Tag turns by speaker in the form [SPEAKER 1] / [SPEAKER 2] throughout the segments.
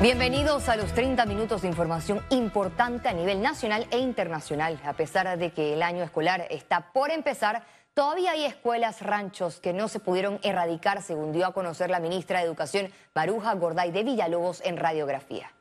[SPEAKER 1] Bienvenidos a los 30 minutos de información importante a nivel nacional e internacional. A pesar de que el año escolar está por empezar, todavía hay escuelas ranchos que no se pudieron erradicar, según dio a conocer la ministra de Educación, Maruja Gorday de Villalobos, en radiografía.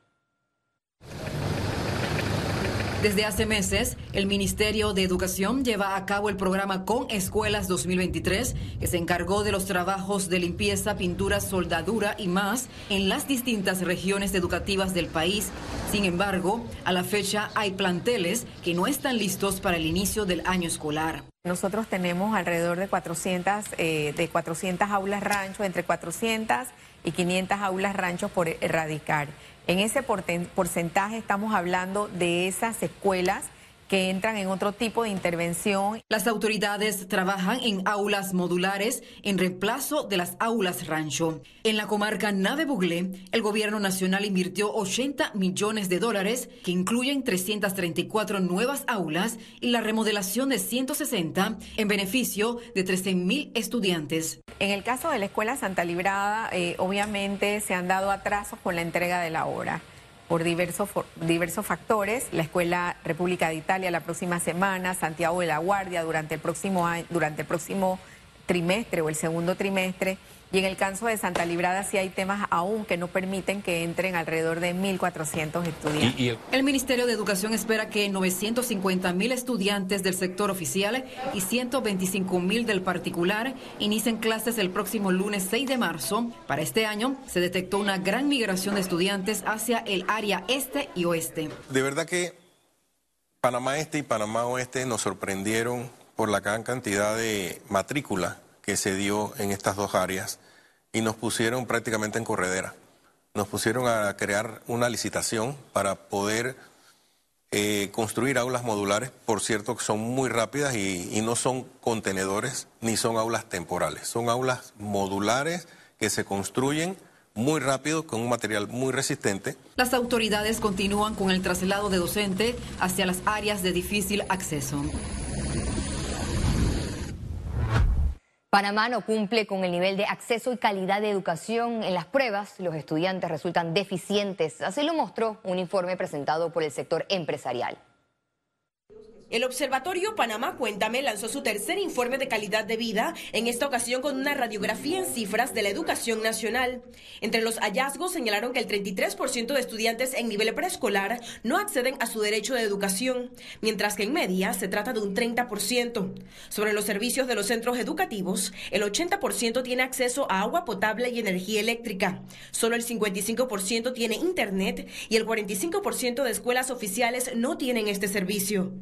[SPEAKER 2] Desde hace meses, el Ministerio de Educación lleva a cabo el programa Con Escuelas 2023, que se encargó de los trabajos de limpieza, pintura, soldadura y más en las distintas regiones educativas del país. Sin embargo, a la fecha hay planteles que no están listos para el inicio del año escolar.
[SPEAKER 3] Nosotros tenemos alrededor de 400, eh, de 400 aulas rancho, entre 400 y 500 aulas ranchos por erradicar. En ese porcentaje estamos hablando de esas escuelas que entran en otro tipo de intervención.
[SPEAKER 2] Las autoridades trabajan en aulas modulares en reemplazo de las aulas rancho. En la comarca Nave Buglé, el gobierno nacional invirtió 80 millones de dólares, que incluyen 334 nuevas aulas y la remodelación de 160 en beneficio de 13 mil estudiantes.
[SPEAKER 3] En el caso de la Escuela Santa Librada, eh, obviamente se han dado atrasos con la entrega de la obra por diversos, diversos factores. La Escuela República de Italia la próxima semana, Santiago de la Guardia durante el próximo, durante el próximo trimestre o el segundo trimestre. Y en el caso de Santa Librada sí hay temas aún que no permiten que entren alrededor de 1.400 estudiantes.
[SPEAKER 2] el... Ministerio de Educación espera que 950.000 estudiantes del sector oficial y 125.000 del particular inicien clases el próximo lunes 6 de marzo. Para este año se detectó una gran migración de estudiantes hacia el área este y oeste.
[SPEAKER 4] De verdad que Panamá Este y Panamá Oeste nos sorprendieron por la gran cantidad de matrícula que se dio en estas dos áreas y nos pusieron prácticamente en corredera. Nos pusieron a crear una licitación para poder eh, construir aulas modulares, por cierto, que son muy rápidas y, y no son contenedores ni son aulas temporales, son aulas modulares que se construyen muy rápido, con un material muy resistente.
[SPEAKER 2] Las autoridades continúan con el traslado de docente hacia las áreas de difícil acceso.
[SPEAKER 1] Panamá no cumple con el nivel de acceso y calidad de educación en las pruebas. Los estudiantes resultan deficientes. Así lo mostró un informe presentado por el sector empresarial.
[SPEAKER 5] El Observatorio Panamá Cuéntame lanzó su tercer informe de calidad de vida, en esta ocasión con una radiografía en cifras de la educación nacional. Entre los hallazgos señalaron que el 33% de estudiantes en nivel preescolar no acceden a su derecho de educación, mientras que en media se trata de un 30%. Sobre los servicios de los centros educativos, el 80% tiene acceso a agua potable y energía eléctrica. Solo el 55% tiene internet y el 45% de escuelas oficiales no tienen este servicio.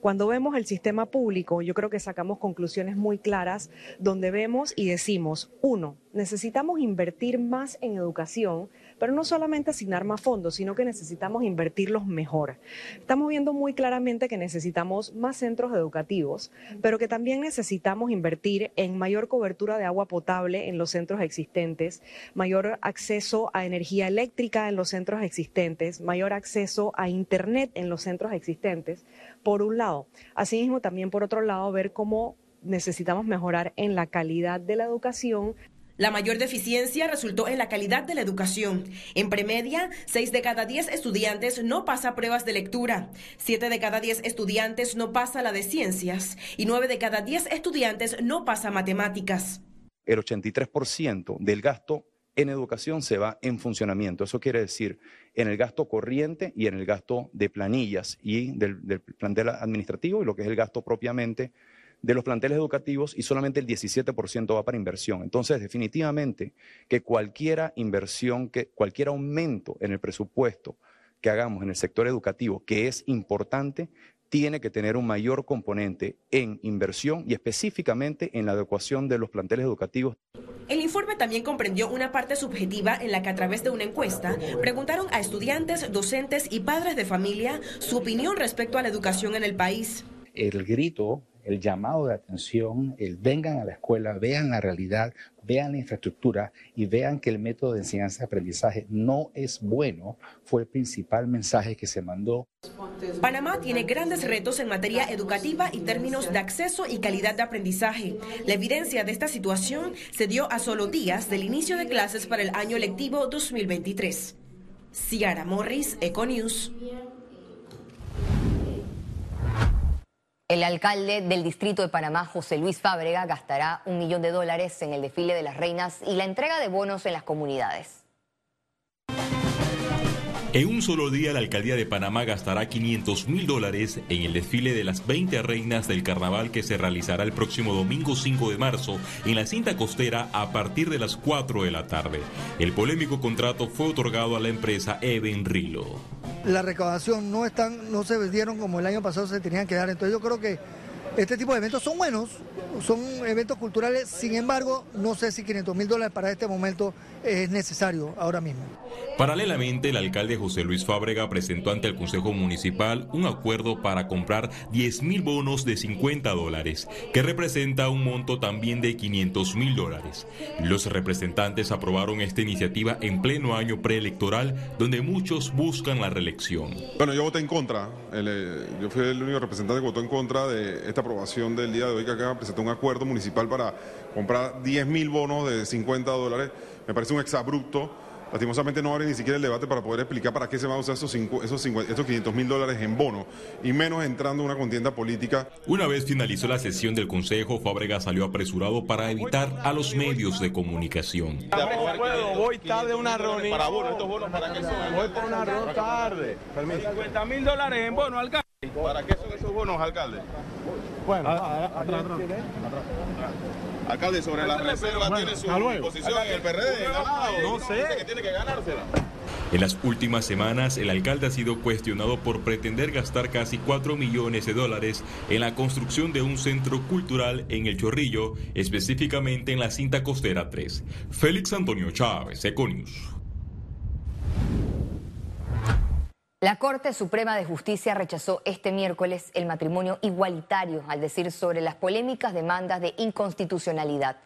[SPEAKER 6] Cuando vemos el sistema público, yo creo que sacamos conclusiones muy claras donde vemos y decimos, uno, necesitamos invertir más en educación, pero no solamente asignar más fondos, sino que necesitamos invertirlos mejor. Estamos viendo muy claramente que necesitamos más centros educativos, pero que también necesitamos invertir en mayor cobertura de agua potable en los centros existentes, mayor acceso a energía eléctrica en los centros existentes, mayor acceso a Internet en los centros existentes, por un lado. Asimismo, también por otro lado, ver cómo necesitamos mejorar en la calidad de la educación.
[SPEAKER 5] La mayor deficiencia resultó en la calidad de la educación. En premedia, 6 de cada 10 estudiantes no pasa pruebas de lectura, 7 de cada 10 estudiantes no pasa la de ciencias y 9 de cada 10 estudiantes no pasa matemáticas.
[SPEAKER 7] El 83% del gasto en educación se va en funcionamiento. Eso quiere decir en el gasto corriente y en el gasto de planillas y del, del plantel administrativo y lo que es el gasto propiamente de los planteles educativos y solamente el 17% va para inversión. Entonces, definitivamente que cualquier inversión, que cualquier aumento en el presupuesto que hagamos en el sector educativo, que es importante, tiene que tener un mayor componente en inversión y específicamente en la adecuación de los planteles educativos.
[SPEAKER 5] El informe también comprendió una parte subjetiva en la que a través de una encuesta preguntaron a estudiantes, docentes y padres de familia su opinión respecto a la educación en el país.
[SPEAKER 8] El grito el llamado de atención, el vengan a la escuela, vean la realidad, vean la infraestructura y vean que el método de enseñanza-aprendizaje no es bueno, fue el principal mensaje que se mandó.
[SPEAKER 5] Panamá tiene grandes retos en materia educativa y términos de acceso y calidad de aprendizaje. La evidencia de esta situación se dio a solo días del inicio de clases para el año lectivo 2023. Ciara Morris, Econews.
[SPEAKER 1] El alcalde del distrito de Panamá, José Luis Fábrega, gastará un millón de dólares en el desfile de las reinas y la entrega de bonos en las comunidades.
[SPEAKER 9] En un solo día, la alcaldía de Panamá gastará 500 mil dólares en el desfile de las 20 reinas del carnaval que se realizará el próximo domingo 5 de marzo en la cinta costera a partir de las 4 de la tarde. El polémico contrato fue otorgado a la empresa Even Rilo.
[SPEAKER 10] La recaudación no, están, no se vendieron como el año pasado se tenían que dar, entonces yo creo que este tipo de eventos son buenos, son eventos culturales, sin embargo, no sé si 500 mil dólares para este momento es necesario ahora mismo.
[SPEAKER 9] Paralelamente, el alcalde José Luis Fábrega presentó ante el Consejo Municipal un acuerdo para comprar 10 mil bonos de 50 dólares, que representa un monto también de 500 mil dólares. Los representantes aprobaron esta iniciativa en pleno año preelectoral, donde muchos buscan la reelección.
[SPEAKER 11] Bueno, yo voté en contra. Eh, yo fui el único representante que votó en contra de esta aprobación del día de hoy, que acá presentó un acuerdo municipal para comprar 10 mil bonos de 50 dólares. Me parece un exabrupto. Lastimosamente no abre ni siquiera el debate para poder explicar para qué se van a usar esos, esos, 500 mil dólares en bono, y menos entrando en una contienda política.
[SPEAKER 9] Una vez finalizó la sesión del Consejo, Fábrega salió apresurado para evitar a los medios de comunicación.
[SPEAKER 12] voy tarde una reunión. Para bono, estos bonos, ¿para qué son? Voy por una reunión tarde. 50 mil dólares en bono, alcalde. ¿Para qué son esos bonos, alcalde?
[SPEAKER 11] Bueno, atrás, atrás, Alcalde, sobre la reserva tiene su posición en el PRD, No sé. que tiene que ganársela.
[SPEAKER 9] En las últimas semanas, el alcalde ha sido cuestionado por pretender gastar casi 4 millones de dólares en la construcción de un centro cultural en El Chorrillo, específicamente en la cinta costera 3. Félix Antonio Chávez, Econius.
[SPEAKER 1] La Corte Suprema de Justicia rechazó este miércoles el matrimonio igualitario al decir sobre las polémicas demandas de inconstitucionalidad.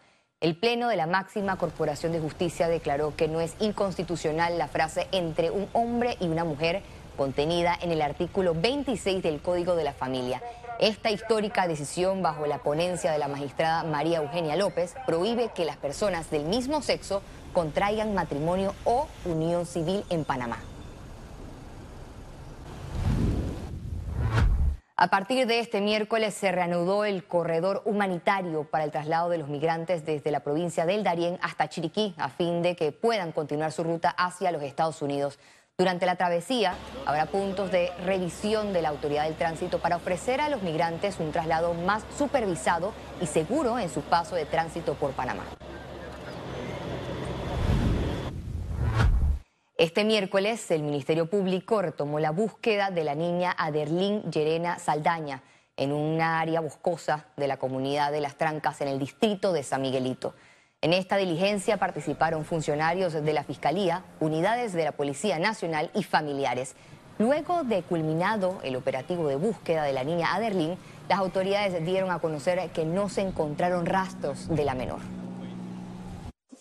[SPEAKER 1] El Pleno de la máxima Corporación de Justicia declaró que no es inconstitucional la frase entre un hombre y una mujer contenida en el artículo 26 del Código de la Familia. Esta histórica decisión bajo la ponencia de la magistrada María Eugenia López prohíbe que las personas del mismo sexo contraigan matrimonio o unión civil en Panamá. A partir de este miércoles se reanudó el corredor humanitario para el traslado de los migrantes desde la provincia del Darién hasta Chiriquí, a fin de que puedan continuar su ruta hacia los Estados Unidos. Durante la travesía habrá puntos de revisión de la autoridad del tránsito para ofrecer a los migrantes un traslado más supervisado y seguro en su paso de tránsito por Panamá. Este miércoles, el Ministerio Público retomó la búsqueda de la niña Aderlín Llerena Saldaña en un área boscosa de la comunidad de Las Trancas en el distrito de San Miguelito. En esta diligencia participaron funcionarios de la Fiscalía, unidades de la Policía Nacional y familiares. Luego de culminado el operativo de búsqueda de la niña Aderlín, las autoridades dieron a conocer que no se encontraron rastros de la menor.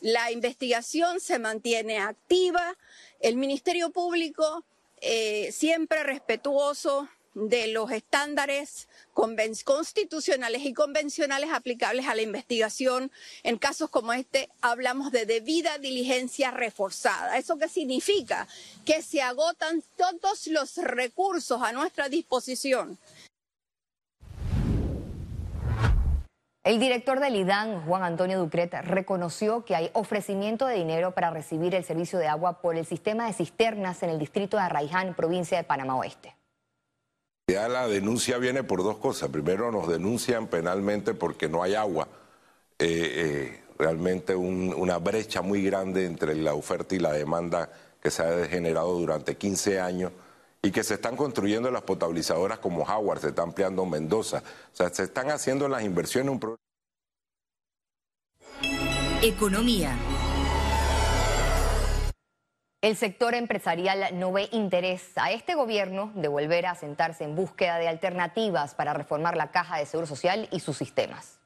[SPEAKER 13] La investigación se mantiene activa, el Ministerio Público eh, siempre respetuoso de los estándares constitucionales y convencionales aplicables a la investigación. En casos como este hablamos de debida diligencia reforzada. ¿Eso qué significa? Que se agotan todos los recursos a nuestra disposición
[SPEAKER 1] El director del IDAN, Juan Antonio Ducret, reconoció que hay ofrecimiento de dinero para recibir el servicio de agua por el sistema de cisternas en el distrito de Arraiján, provincia de Panamá Oeste.
[SPEAKER 14] La denuncia viene por dos cosas. Primero, nos denuncian penalmente porque no hay agua. Eh, eh, realmente una brecha muy grande entre la oferta y la demanda que se ha generado durante 15 años y que se están construyendo las potabilizadoras como Howard, se está ampliando Mendoza. O sea, se están haciendo las inversiones. Un
[SPEAKER 1] Economía. El sector empresarial no ve interés a este gobierno de volver a sentarse en búsqueda de alternativas para reformar la caja de seguro social y sus sistemas.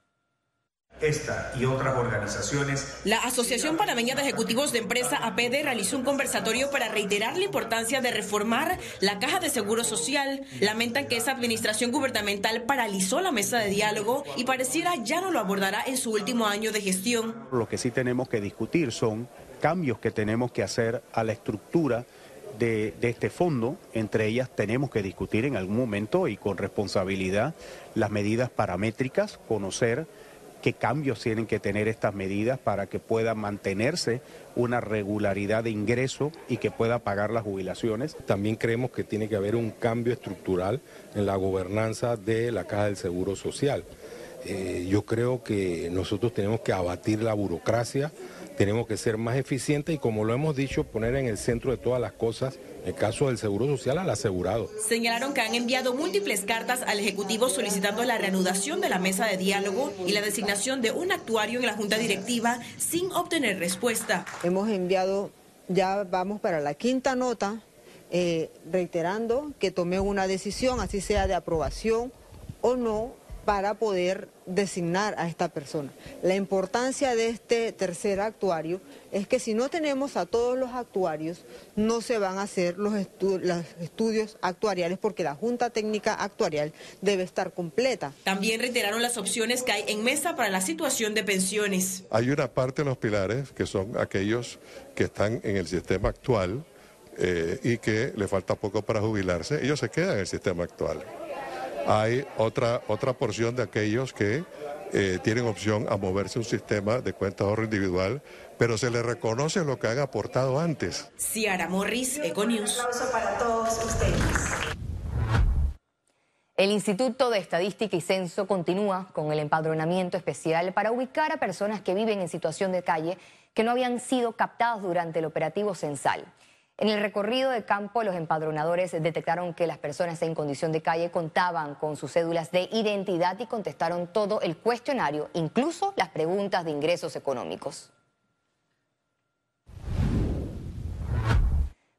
[SPEAKER 15] Esta y otras organizaciones.
[SPEAKER 5] La Asociación Panameña de Ejecutivos de Empresa APD realizó un conversatorio para reiterar la importancia de reformar la caja de seguro social. Lamentan que esa administración gubernamental paralizó la mesa de diálogo y pareciera ya no lo abordará en su último año de gestión.
[SPEAKER 16] Lo que sí tenemos que discutir son cambios que tenemos que hacer a la estructura de, este fondo. Entre ellas tenemos que discutir en algún momento y con responsabilidad las medidas paramétricas, conocer qué cambios tienen que tener estas medidas para que pueda mantenerse una regularidad de ingreso y que pueda pagar las jubilaciones.
[SPEAKER 17] También creemos que tiene que haber un cambio estructural en la gobernanza de la Caja del Seguro Social. Eh, yo creo que nosotros tenemos que abatir la burocracia, tenemos que ser más eficientes y como lo hemos dicho, poner en el centro de todas las cosas el caso del Seguro Social al asegurado.
[SPEAKER 5] Señalaron que han enviado múltiples cartas al Ejecutivo solicitando la reanudación de la mesa de diálogo y la designación de un actuario en la Junta Directiva sin obtener respuesta.
[SPEAKER 18] Hemos enviado, ya vamos para la quinta nota, eh, reiterando que tomé una decisión, así sea de aprobación o no, para poder designar a esta persona. La importancia de este tercer actuario es que si no tenemos a todos los actuarios, no se van a hacer los, estudios actuariales porque la Junta Técnica Actuarial debe estar completa.
[SPEAKER 5] También reiteraron las opciones que hay en mesa para la situación de pensiones.
[SPEAKER 19] Hay una parte de los pilares que son aquellos que están en el sistema actual eh, y que le falta poco para jubilarse, ellos se quedan en el sistema actual hay otra, otra porción de aquellos que eh, tienen opción a moverse un sistema de cuenta de ahorro individual, pero se les reconoce lo que han aportado antes.
[SPEAKER 5] Ciara Morris, Econius. Un aplauso para todos
[SPEAKER 1] ustedes. El Instituto de Estadística y Censo continúa con el empadronamiento especial para ubicar a personas que viven en situación de calle que no habían sido captadas durante el operativo censal. En el recorrido de campo, los empadronadores detectaron que las personas en condición de calle contaban con sus cédulas de identidad y contestaron todo el cuestionario, incluso las preguntas de ingresos económicos.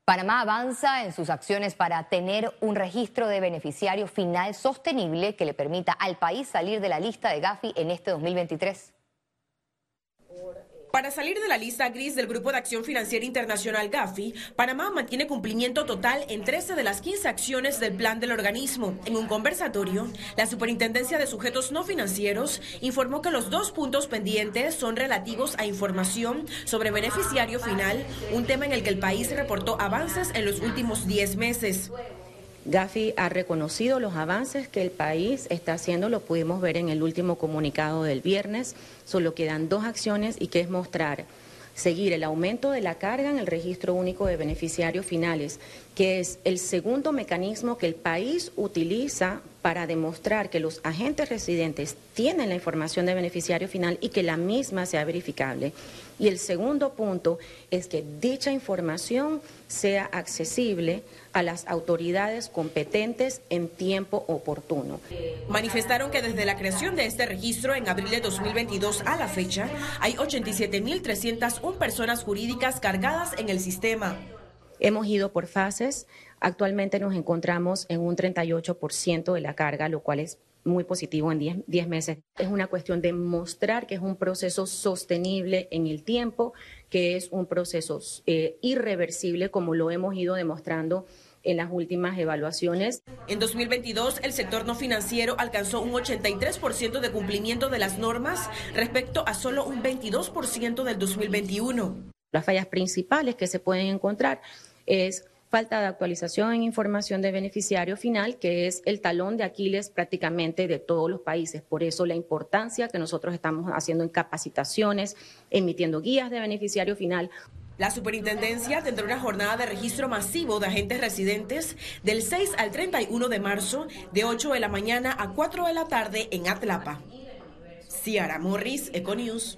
[SPEAKER 1] Panamá avanza en sus acciones para tener un registro de beneficiario final sostenible que le permita al país salir de la lista de Gafi en este 2023.
[SPEAKER 5] Para salir de la lista gris del Grupo de Acción Financiera Internacional GAFI, Panamá mantiene cumplimiento total en 13 de las 15 acciones del plan del organismo. En un conversatorio, la Superintendencia de Sujetos No Financieros informó que los dos puntos pendientes son relativos a información sobre beneficiario final, un tema en el que el país reportó avances en los últimos 10 meses.
[SPEAKER 20] Gafi ha reconocido los avances que el país está haciendo, lo pudimos ver en el último comunicado del viernes, solo quedan dos acciones y que es mostrar seguir el aumento de la carga en el registro único de beneficiarios finales, que es el segundo mecanismo que el país utiliza para demostrar que los agentes residentes tienen la información de beneficiario final y que la misma sea verificable. Y el segundo punto es que dicha información sea accesible a las autoridades competentes en tiempo oportuno.
[SPEAKER 5] Manifestaron que desde la creación de este registro en abril de 2022 a la fecha, hay 87.301 personas jurídicas cargadas en el sistema.
[SPEAKER 20] Hemos ido por fases. Actualmente nos encontramos en un 38% de la carga, lo cual es muy positivo en 10, meses. Es una cuestión de mostrar que es un proceso sostenible en el tiempo, que es un proceso eh, irreversible, como lo hemos ido demostrando en las últimas evaluaciones.
[SPEAKER 5] En 2022, el sector no financiero alcanzó un 83% de cumplimiento de las normas respecto a solo un 22% del 2021.
[SPEAKER 20] Las fallas principales que se pueden encontrar es falta de actualización en información de beneficiario final, que es el talón de Aquiles prácticamente de todos los países. Por eso la importancia que nosotros estamos haciendo en capacitaciones, emitiendo guías de beneficiario final.
[SPEAKER 5] La superintendencia tendrá una jornada de registro masivo de agentes residentes del 6 al 31 de marzo, de 8 de la mañana a 4 de la tarde en Atlapa. Ciara Morris, Econews.